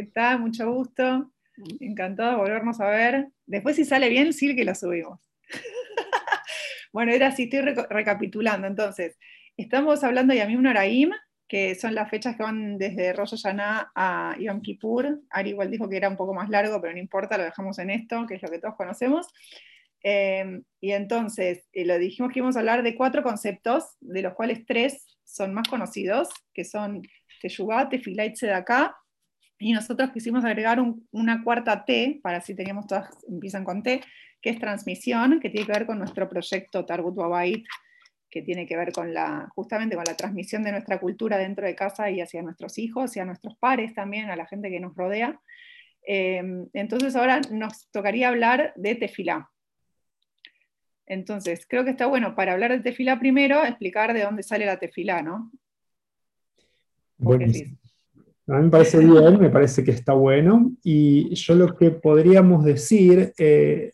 ¿Qué tal? Mucho gusto. Encantado de volvernos a ver. Después, si sale bien, sí que lo subimos. bueno, era así, estoy recapitulando. Entonces, estamos hablando de Yamim Noraim, que son las fechas que van desde Rosh Hashanah a Yom Kippur. Ari igual dijo que era un poco más largo, pero no importa, lo dejamos en esto, que es lo que todos conocemos. Eh, y entonces, eh, lo dijimos que íbamos a hablar de cuatro conceptos, de los cuales tres son más conocidos, que son Teshuvah, Tefilá y Tzedakah, y nosotros quisimos agregar una cuarta T, para así teníamos todas, empiezan con T, que es transmisión, que tiene que ver con nuestro proyecto Targut Wabait, que tiene que ver con la, justamente con la transmisión de nuestra cultura dentro de casa y hacia nuestros hijos, hacia nuestros pares también, a la gente que nos rodea. Eh, entonces ahora nos tocaría hablar de tefilá. Entonces, creo que está bueno para hablar de tefilá primero, explicar de dónde sale la tefilá, ¿no? Buenísimo. A mí me parece bien, me parece que está bueno. Y yo lo que podríamos decir, eh,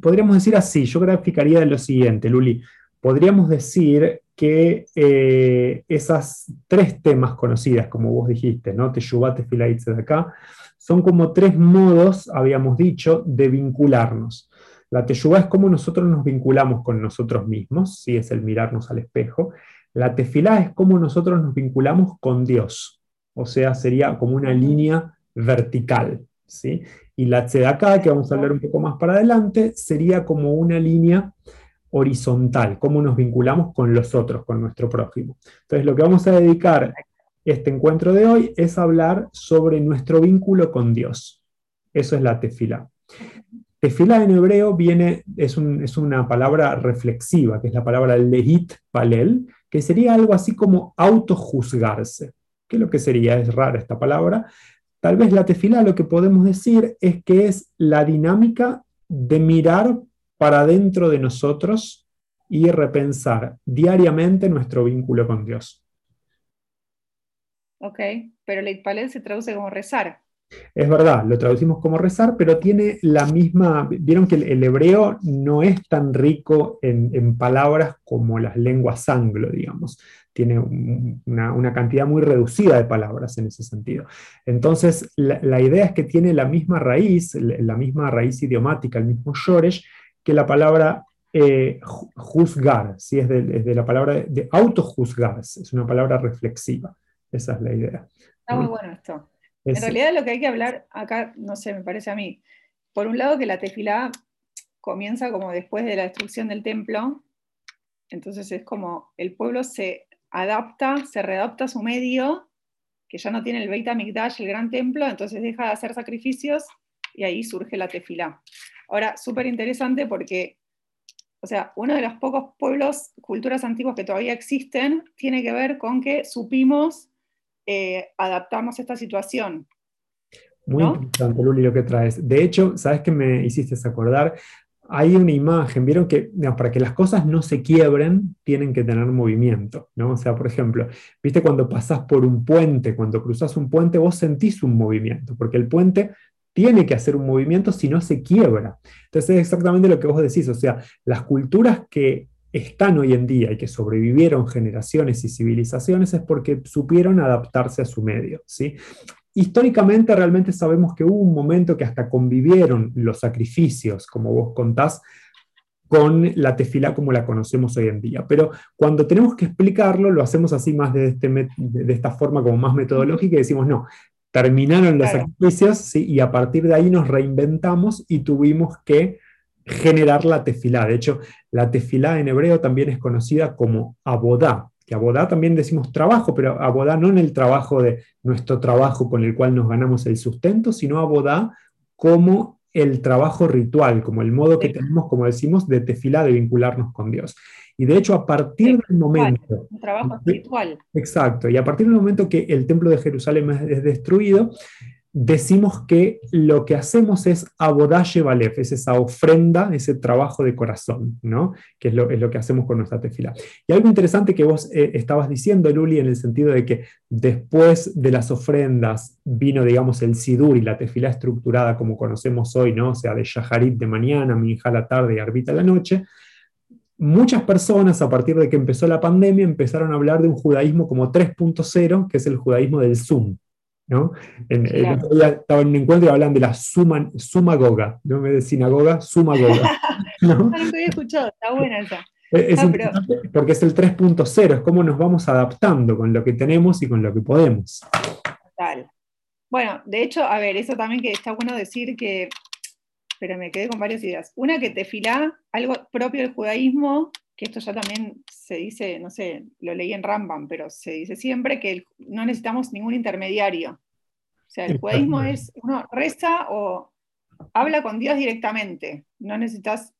podríamos decir así, yo graficaría lo siguiente, Luli. Podríamos decir que eh, esas tres temas conocidas, como vos dijiste, ¿no? Teshuvah, Tefilá y acá, son como tres modos, habíamos dicho, de vincularnos. La Teshuvah es cómo nosotros nos vinculamos con nosotros mismos, si es el mirarnos al espejo. La Tefilá es cómo nosotros nos vinculamos con Dios o sea, sería como una línea vertical. ¿sí? Y la tzedaká, que vamos a hablar un poco más para adelante, sería como una línea horizontal, cómo nos vinculamos con los otros, con nuestro prójimo. Entonces, lo que vamos a dedicar este encuentro de hoy es hablar sobre nuestro vínculo con Dios. Eso es la tefila. Tefila en hebreo viene, es, es, una palabra reflexiva, que es la palabra lehit palel, que sería algo así como autojuzgarse. ¿Qué es lo que sería? Es rara esta palabra. Tal vez la tefila lo que podemos decir es que es la dinámica de mirar para dentro de nosotros y repensar diariamente nuestro vínculo con Dios. Ok, pero Leitpalel se traduce como rezar. Es verdad, lo traducimos como rezar, pero tiene la misma, vieron que el, hebreo no es tan rico en, palabras como las lenguas anglo, digamos. Tiene una, cantidad muy reducida de palabras en ese sentido. Entonces, la, idea es que tiene la misma raíz, la misma raíz idiomática, el mismo shoresh, que la palabra eh, juzgar, ¿sí? es, de, la palabra de, autojuzgarse, es una palabra reflexiva. Esa es la idea. Está muy bueno esto. En realidad lo que hay que hablar acá, no sé, me parece a mí, por un lado que la tefilá comienza como después de la destrucción del templo, entonces es como el pueblo se adapta, se readapta a su medio, que ya no tiene el Beit HaMikdash, el gran templo, entonces deja de hacer sacrificios y ahí surge la tefilá. Ahora, súper interesante porque, o sea, uno de los pocos pueblos, culturas antiguas que todavía existen, tiene que ver con que supimos eh, adaptamos esta situación. Muy interesante, Luli, lo que traes. De hecho, ¿sabes qué me hiciste acordar? Hay una imagen, vieron que para que las cosas no se quiebren, tienen que tener movimiento, ¿no? O sea, por ejemplo, viste cuando pasás por un puente, cuando cruzas un puente, vos sentís un movimiento, porque el puente tiene que hacer un movimiento si no se quiebra. Entonces es exactamente lo que vos decís, o sea, las culturas que están hoy en día y que sobrevivieron generaciones y civilizaciones es porque supieron adaptarse a su medio. ¿sí? Históricamente realmente sabemos que hubo un momento que hasta convivieron los sacrificios, como vos contás, con la tefila como la conocemos hoy en día. Pero cuando tenemos que explicarlo, lo hacemos así más de, este de esta forma como más metodológica y decimos, no, terminaron los sacrificios y a partir de ahí nos reinventamos y tuvimos que generar la tefilá. De hecho, la tefilá en hebreo también es conocida como abodá, que abodá también decimos trabajo, pero abodá no en el trabajo de nuestro trabajo con el cual nos ganamos el sustento, sino abodá como el trabajo ritual, como el modo que tenemos, como decimos, de tefilá, de vincularnos con Dios. Y de hecho, a partir del momento... Un trabajo ritual. Exacto, y a partir del momento que el templo de Jerusalén es destruido, decimos que lo que hacemos es abodaye valef, es esa ofrenda, ese trabajo de corazón, ¿no? que es lo, es lo que hacemos con nuestra tefila. Y algo interesante que vos eh, estabas diciendo, Luli, en el sentido de que después de las ofrendas vino, digamos, el sidur y la tefila estructurada como conocemos hoy, ¿no? o sea, de shaharit de mañana, minja la tarde y arbita la noche, muchas personas a partir de que empezó la pandemia empezaron a hablar de un judaísmo como 3.0, que es el judaísmo del Zoom. ¿No? En, El otro día estaba en un encuentro y hablan de la suma, sumagoga, ¿no? de sinagoga, sumagoga. ¿no? no lo había escuchado, está buena esa. Es, porque es el 3.0, es cómo nos vamos adaptando con lo que tenemos y con lo que podemos. Total. Bueno, de hecho, a ver, eso también que está bueno decir que, pero me quedé con varias ideas. Una que te fila algo propio del judaísmo, que esto ya también se dice, no sé, lo leí en Rambam, pero se dice siempre que no necesitamos ningún intermediario. O sea, el judaísmo es, uno reza o habla con Dios directamente, no necesitas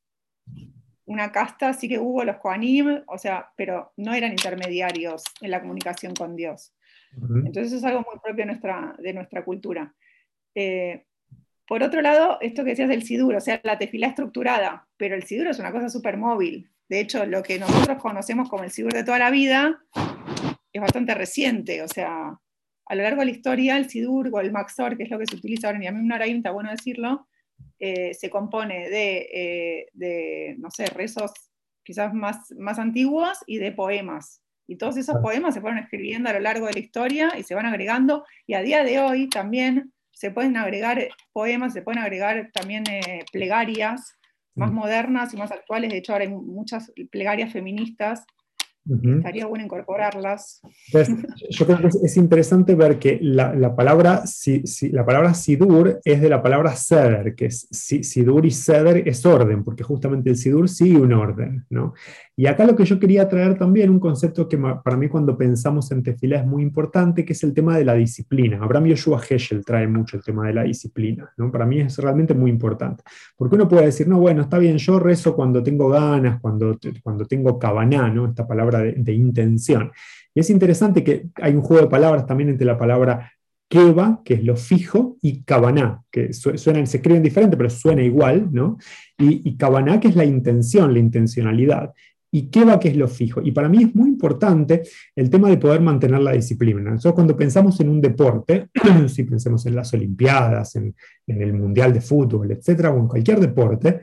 una casta, sí que hubo los Koanim, o sea, pero no eran intermediarios en la comunicación con Dios. Entonces eso es algo muy propio de nuestra, de nuestra cultura. Eh, por otro lado, esto que decías del sidur, o sea, la tefila estructurada, pero el sidur es una cosa súper móvil. De hecho, lo que nosotros conocemos como el Sidur de toda la vida es bastante reciente. O sea, a lo largo de la historia, el Sidur o el Maxor, que es lo que se utiliza ahora en Yamim Naraim, está bueno decirlo, eh, se compone eh, de, no sé, rezos quizás más, más antiguos y de poemas. Y todos esos poemas se fueron escribiendo a lo largo de la historia y se van agregando. Y a día de hoy también se pueden agregar poemas, se pueden agregar también eh, plegarias más mm. modernas y más actuales. De hecho, ahora hay muchas plegarias feministas Estaría bueno incorporarlas. yo creo que es, interesante ver que la, palabra, si, la palabra sidur es de la palabra seder, que es sidur y seder es orden, porque justamente el sidur sigue un orden. ¿no? Y acá lo que yo quería traer también, un concepto que para mí cuando pensamos en tefilá es muy importante, que es el tema de la disciplina. Abraham Yoshua Heschel trae mucho el tema de la disciplina. ¿no? Para mí es realmente muy importante. Porque uno puede decir, no, bueno, está bien, yo rezo cuando tengo ganas, cuando, cuando tengo cabaná, ¿no? esta palabra de, intención. Y es interesante que hay un juego de palabras también entre la palabra Keva, que es lo fijo, y Kabaná, que suenan, se escriben diferente, pero suena igual, ¿no? Y, y que es la intención, la intencionalidad. Y Keva, que es lo fijo. Y para mí es muy importante el tema de poder mantener la disciplina. Nosotros cuando pensamos en un deporte, si pensemos en las Olimpiadas, en, en el Mundial de Fútbol, etcétera, o en cualquier deporte,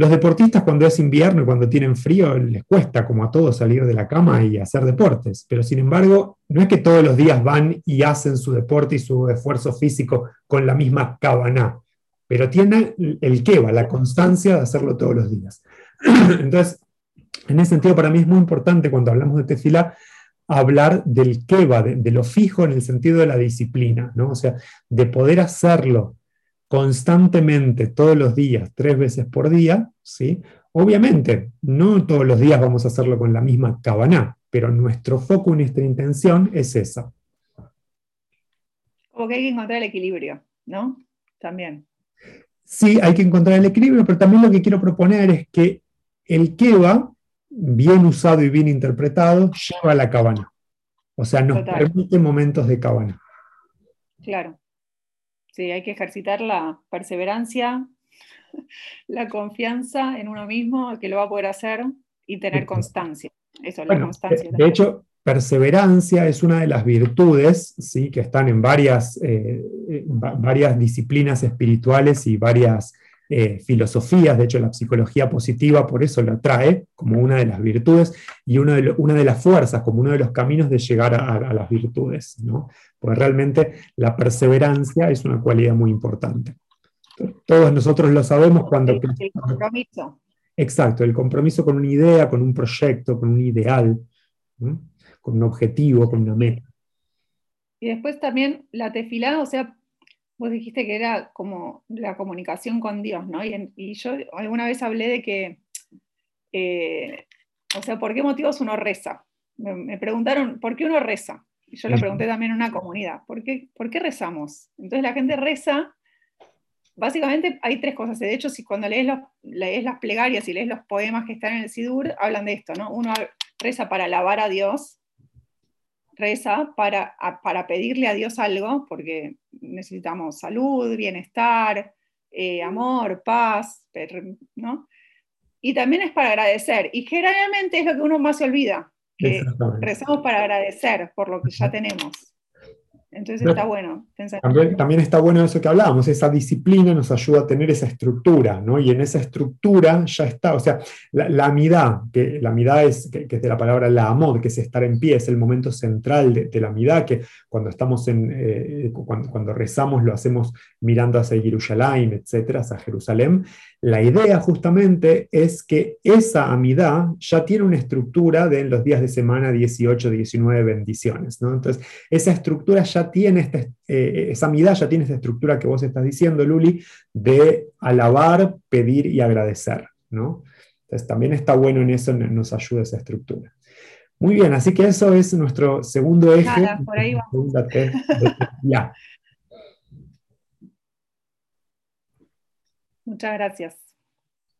los deportistas cuando es invierno y cuando tienen frío les cuesta como a todos salir de la cama y hacer deportes, pero sin embargo no es que todos los días van y hacen su deporte y su esfuerzo físico con la misma cabana, pero tienen el que va, la constancia de hacerlo todos los días. Entonces, en ese sentido para mí es muy importante cuando hablamos de tefila hablar del que va, de, lo fijo en el sentido de la disciplina, ¿no? o sea, de poder hacerlo constantemente, todos los días, tres veces por día, ¿sí? Obviamente, no todos los días vamos a hacerlo con la misma cabana, pero nuestro foco, nuestra intención es esa. Como que hay que encontrar el equilibrio, ¿no? También. Sí, hay que encontrar el equilibrio, pero también lo que quiero proponer es que el keva, bien usado y bien interpretado, lleva a la cabana. O sea, nos permite momentos de cabana. Claro. Sí, hay que ejercitar la perseverancia, la confianza en uno mismo, que lo va a poder hacer y tener constancia. Eso, la constancia. De hecho, perseverancia es una de las virtudes ¿sí? que están en varias, eh, eh, varias disciplinas espirituales y varias eh, filosofías, de hecho la psicología positiva por eso la trae como una de las virtudes y una de, una de las fuerzas, como uno de los caminos de llegar a, las virtudes, ¿no? porque realmente la perseverancia es una cualidad muy importante. Todos nosotros lo sabemos cuando... El compromiso. Exacto, el compromiso con una idea, con un proyecto, con un ideal, con un objetivo, con una meta. Y después también la tefilá, o sea, vos dijiste que era como la comunicación con Dios, ¿no? Y, yo alguna vez hablé de que, eh, o sea, ¿por qué motivos uno reza? Me, preguntaron, ¿por qué uno reza? Y yo le pregunté también a una comunidad, ¿por qué, ¿por qué rezamos? Entonces la gente reza, básicamente hay tres cosas. De hecho, si cuando lees, lees las plegarias y lees los poemas que están en el Sidur, hablan de esto, ¿no? Uno reza para alabar a Dios, reza para, para pedirle a Dios algo, porque necesitamos salud, bienestar, eh, amor, paz, ¿no? Y también es para agradecer. Y generalmente es lo que uno más se olvida, que rezamos para agradecer por lo que ya tenemos. Entonces está bueno. También, también, está bueno eso que hablábamos, esa disciplina nos ayuda a tener esa estructura, ¿no? Y en esa estructura ya está, o sea, la, la amidad, que la amidad es, que, es de la palabra la amor, que es estar en pie, es el momento central de, la amidad, que cuando estamos en, eh, cuando, cuando, rezamos lo hacemos mirando hacia Jerusalén, etcétera, hacia Jerusalén, la idea justamente es que esa amidad ya tiene una estructura de en los días de semana 18, 19 bendiciones. ¿no? Entonces, esa estructura ya tiene, esta, eh, esa tiene esta estructura que vos estás diciendo, Luli, de alabar, pedir y agradecer. ¿no? Entonces, también está bueno en eso, nos ayuda esa estructura. Muy bien, así que eso es nuestro segundo eje. por ahí Muchas gracias.